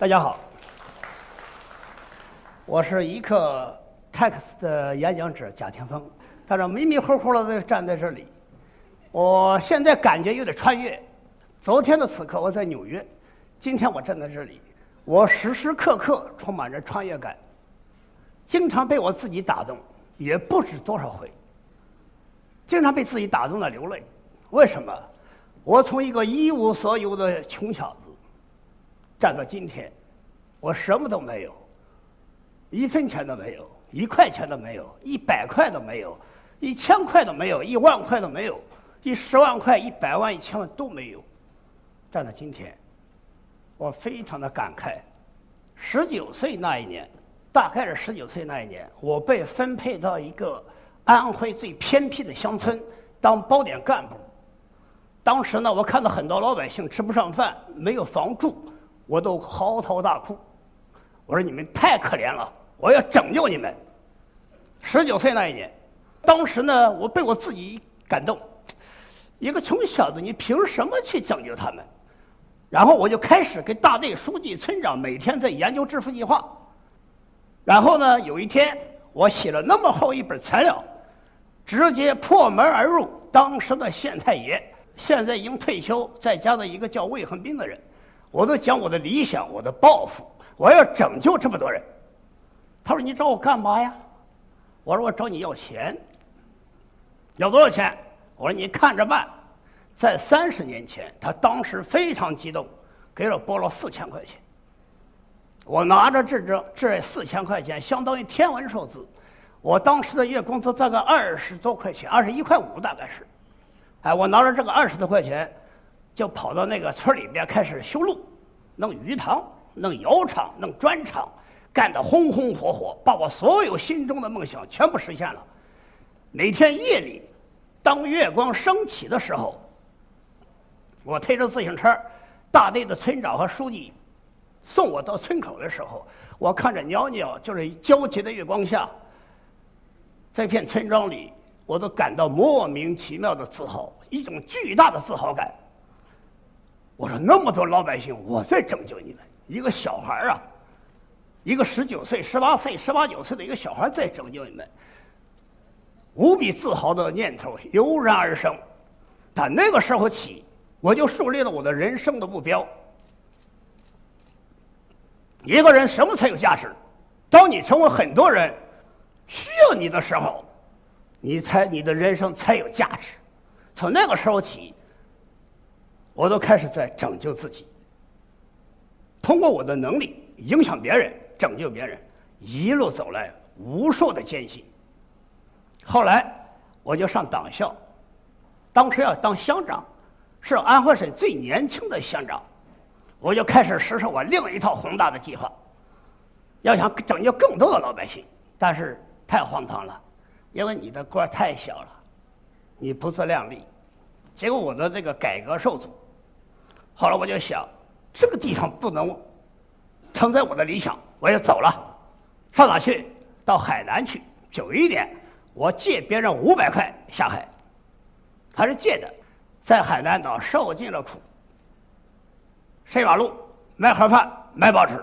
大家好，我是一克 Tax 的演讲者贾天峰，他这迷迷糊糊的站在这里，我现在感觉有点穿越。昨天的此刻我在纽约，今天我站在这里，我时时刻刻充满着穿越感，经常被我自己打动，也不知多少回，经常被自己打动的流泪。为什么？我从一个一无所有的穷小子，站到今天，我什么都没有，一分钱都没有，一块钱都没有，一百块都没有，一千块都没有，一万块都没有，一十万块、一百万、一千万都没有。站到今天，我非常的感慨。十九岁那一年，大概是十九岁那一年，我被分配到一个安徽最偏僻的乡村当包点干部。当时呢，我看到很多老百姓吃不上饭，没有房住，我都嚎啕大哭。我说：“你们太可怜了，我要拯救你们。”十九岁那一年，当时呢，我被我自己感动。一个穷小子，你凭什么去拯救他们？然后我就开始跟大队书记、村长每天在研究致富计划。然后呢，有一天我写了那么厚一本材料，直接破门而入当时的县太爷。现在已经退休，在家的一个叫魏恒斌的人，我都讲我的理想、我的抱负，我要拯救这么多人。他说：“你找我干嘛呀？”我说：“我找你要钱。”要多少钱？我说：“你看着办。”在三十年前，他当时非常激动，给了拨了四千块钱。我拿着这这这四千块钱，相当于天文数字。我当时的月工资大概二十多块钱，二十一块五大概是。哎，我拿着这个二十多块钱，就跑到那个村里边开始修路，弄鱼塘，弄窑厂，弄砖厂，干得红红火火，把我所有心中的梦想全部实现了。每天夜里，当月光升起的时候，我推着自行车，大队的村长和书记送我到村口的时候，我看着袅袅就是皎洁的月光下，这片村庄里。我都感到莫名其妙的自豪，一种巨大的自豪感。我说那么多老百姓，我在拯救你们，一个小孩啊，一个十九岁、十八岁、十八九岁的一个小孩在拯救你们，无比自豪的念头油然而生。但那个时候起，我就树立了我的人生的目标。一个人什么才有价值？当你成为很多人需要你的时候。你才你的人生才有价值。从那个时候起，我都开始在拯救自己，通过我的能力影响别人，拯救别人，一路走来无数的艰辛。后来我就上党校，当时要当乡长，是安徽省最年轻的乡长，我就开始实施我另一套宏大的计划，要想拯救更多的老百姓，但是太荒唐了。因为你的官太小了，你不自量力，结果我的这个改革受阻。后来我就想，这个地方不能承载我的理想，我要走了。上哪去？到海南去，久一点。我借别人五百块下海，还是借的，在海南岛受尽了苦，睡马路，卖盒饭，卖报纸，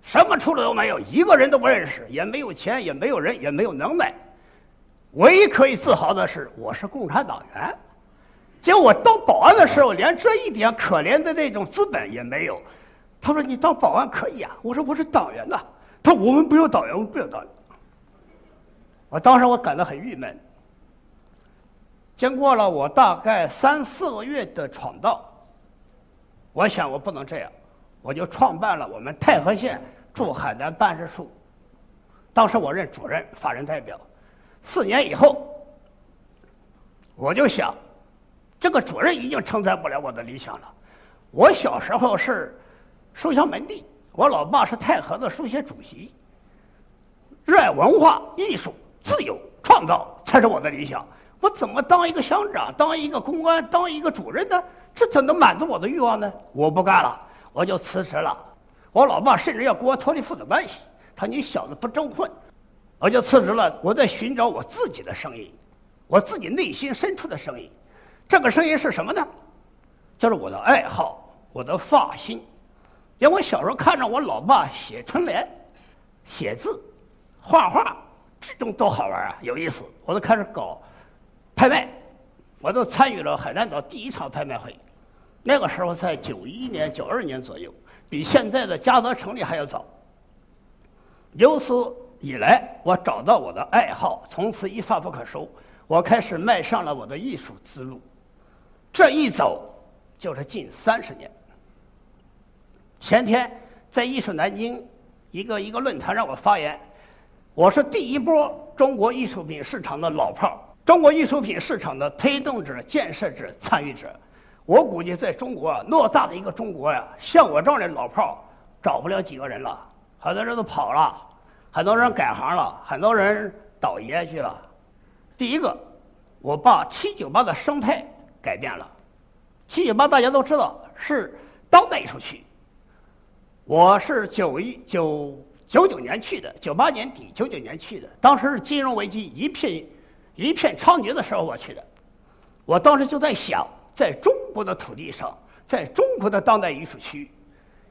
什么出路都没有，一个人都不认识，也没有钱，也没有人，也没有能耐。唯一可以自豪的是，我是共产党员。结果我当保安的时候，连这一点可怜的那种资本也没有。他说：“你当保安可以啊。”我说：“我是党员呐。”他说：“我们不要党员，我们不要党员。”我当时我感到很郁闷。经过了我大概三四个月的闯荡，我想我不能这样，我就创办了我们太和县驻海南办事处。当时我任主任、法人代表。四年以后，我就想，这个主任已经承载不了我的理想了。我小时候是书香门第，我老爸是太和的书协主席，热爱文化艺术、自由创造才是我的理想。我怎么当一个乡长、当一个公安、当一个主任呢？这怎能满足我的欲望呢？我不干了，我就辞职了。我老爸甚至要跟我脱离父子关系，他你小子不争混。我就辞职了，我在寻找我自己的声音，我自己内心深处的声音。这个声音是什么呢？就是我的爱好，我的发心。因为我小时候看着我老爸写春联、写字、画画，这种多好玩啊，有意思。我都开始搞拍卖，我都参与了海南岛第一场拍卖会。那个时候在九一年、九二年左右，比现在的嘉德成立还要早。由此以来，我找到我的爱好，从此一发不可收。我开始迈上了我的艺术之路，这一走就是近三十年。前天在艺术南京一个一个论坛让我发言，我是第一波中国艺术品市场的老炮儿，中国艺术品市场的推动者、建设者、参与者。我估计在中国啊，偌大的一个中国呀，像我这样的老炮儿找不了几个人了，很多人都跑了，很多人改行了，很多人倒爷去了。第一个，我把七九八的生态改变了。七九八大家都知道是当代艺术区。我是九一九九九年去的，九八年底九九年去的，当时是金融危机一片一片猖獗的时候我去的。我当时就在想，在中国的土地上，在中国的当代艺术区，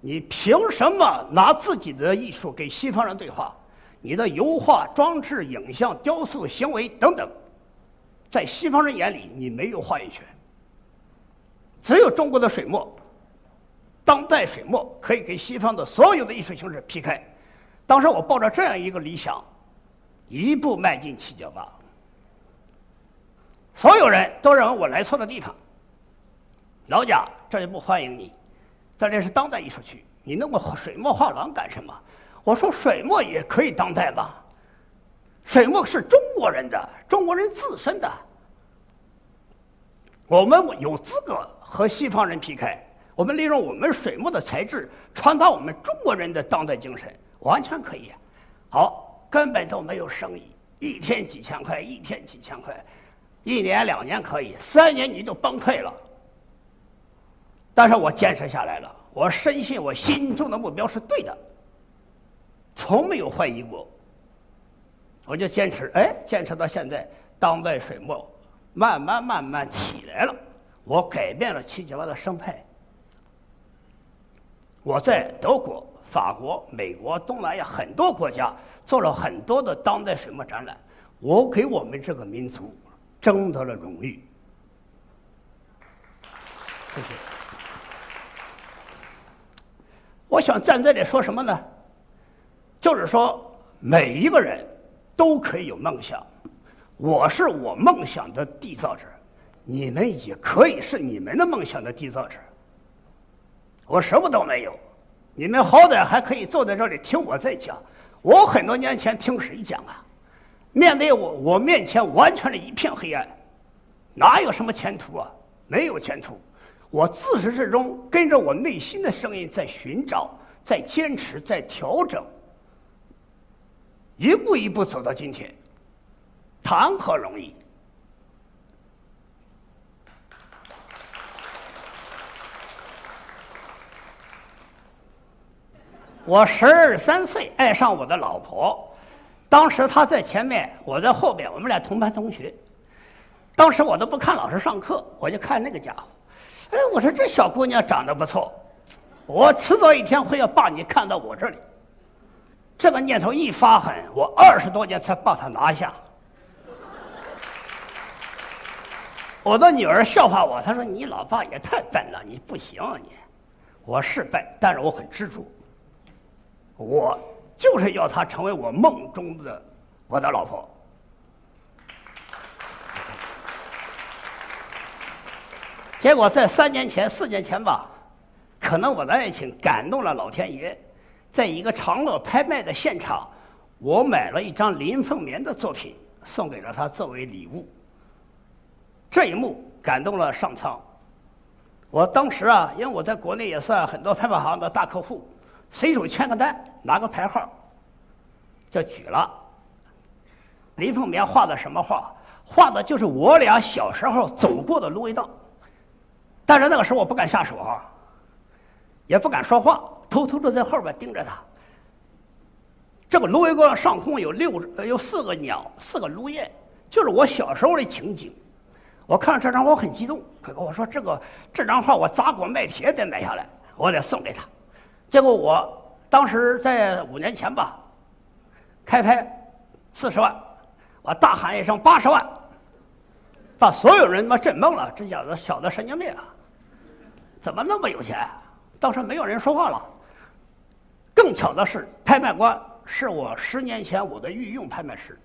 你凭什么拿自己的艺术给西方人对话？你的油画、装置、影像、雕塑、行为等等，在西方人眼里你没有话语权。只有中国的水墨，当代水墨可以给西方的所有的艺术形式劈开。当时我抱着这样一个理想，一步迈进七九八。所有人都认为我来错了地方。老贾，这里不欢迎你，这里是当代艺术区，你弄个水墨画廊干什么？我说水墨也可以当代吧，水墨是中国人的，中国人自身的，我们有资格和西方人 PK。我们利用我们水墨的材质，传达我们中国人的当代精神，完全可以。好，根本都没有生意，一天几千块，一天几千块，一年两年可以，三年你就崩溃了。但是我坚持下来了，我深信我心中的目标是对的。从没有怀疑过，我就坚持，哎，坚持到现在，当代水墨慢慢慢慢起来了。我改变了七九八的生态。我在德国、法国、美国、东南亚很多国家做了很多的当代水墨展览，我给我们这个民族争得了荣誉。谢谢。我想站这里说什么呢？就是说，每一个人都可以有梦想。我是我梦想的缔造者，你们也可以是你们的梦想的缔造者。我什么都没有，你们好歹还可以坐在这里听我在讲。我很多年前听谁讲啊？面对我，我面前完全是一片黑暗，哪有什么前途啊？没有前途。我自始至终跟着我内心的声音在寻找，在坚持，在调整。一步一步走到今天，谈何容易？我十二三岁爱上我的老婆，当时她在前面，我在后边，我们俩同班同学。当时我都不看老师上课，我就看那个家伙。哎，我说这小姑娘长得不错，我迟早一天会要把你看到我这里。这个念头一发狠，我二十多年才把她拿下。我的女儿笑话我，她说：“你老爸也太笨了，你不行你。”我是笨，但是我很执着。我就是要她成为我梦中的我的老婆。结果在三年前、四年前吧，可能我的爱情感动了老天爷。在一个长乐拍卖的现场，我买了一张林凤眠的作品，送给了她作为礼物。这一幕感动了上苍。我当时啊，因为我在国内也算很多拍卖行的大客户，随手签个单，拿个牌号，就举了。林凤眠画的什么画？画的就是我俩小时候走过的芦苇荡。但是那个时候我不敢下手啊，也不敢说话。偷偷的在后边盯着他。这个芦苇沟上空有六有四个鸟，四个芦雁，就是我小时候的情景。我看到这张画很激动，他跟我说：“这个这张画我砸锅卖铁得买下来，我得送给他。”结果我当时在五年前吧，开拍四十万，我大喊一声八十万，把所有人他妈震懵了。这小子小子神经病啊！怎么那么有钱？当时没有人说话了。更巧的是，拍卖官是我十年前我的御用拍卖师，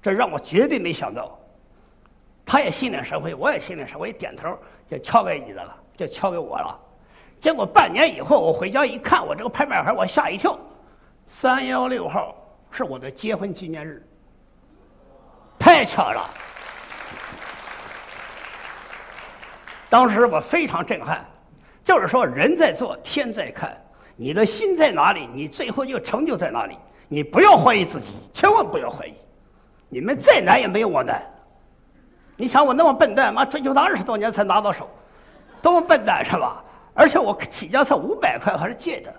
这让我绝对没想到。他也心领神会，我也心领神会，一点头就敲给你的了，就敲给我了。结果半年以后，我回家一看，我这个拍卖牌，我吓一跳，三幺六号是我的结婚纪念日，太巧了。当时我非常震撼，就是说人在做，天在看，你的心在哪里，你最后就成就在哪里。你不要怀疑自己，千万不要怀疑，你们再难也没有我难。你想我那么笨蛋，妈追求他二十多年才拿到手，多么笨蛋是吧？而且我起家才五百块，还是借的。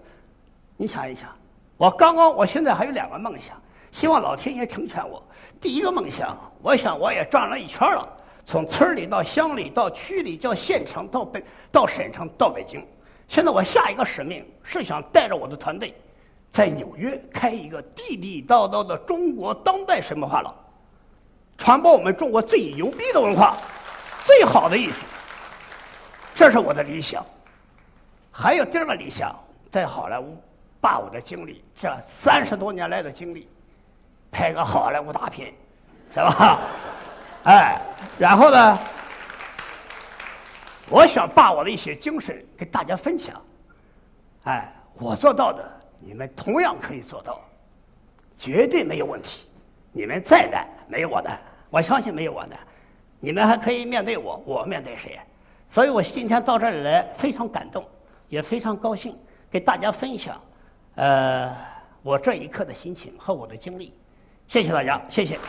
你想一想，我刚刚，我现在还有两个梦想，希望老天爷成全我。第一个梦想，我想我也转了一圈了，从村里到乡里，到区里，到县城，到北，到省城，到北京。现在我下一个使命是想带着我的团队，在纽约开一个地地道道的中国当代神魔画廊，传播我们中国最牛逼的文化，最好的艺术。这是我的理想。还有第二个理想，在好莱坞把我的经历，这三十多年来的经历，拍个好莱坞大片，是吧？哎，然后呢，我想把我的一些精神给大家分享。哎，我做到的，你们同样可以做到，绝对没有问题。你们再难，没有我难，我相信没有我难。你们还可以面对我，我面对谁？所以我今天到这里来，非常感动。也非常高兴给大家分享，呃，我这一刻的心情和我的经历，谢谢大家，谢谢。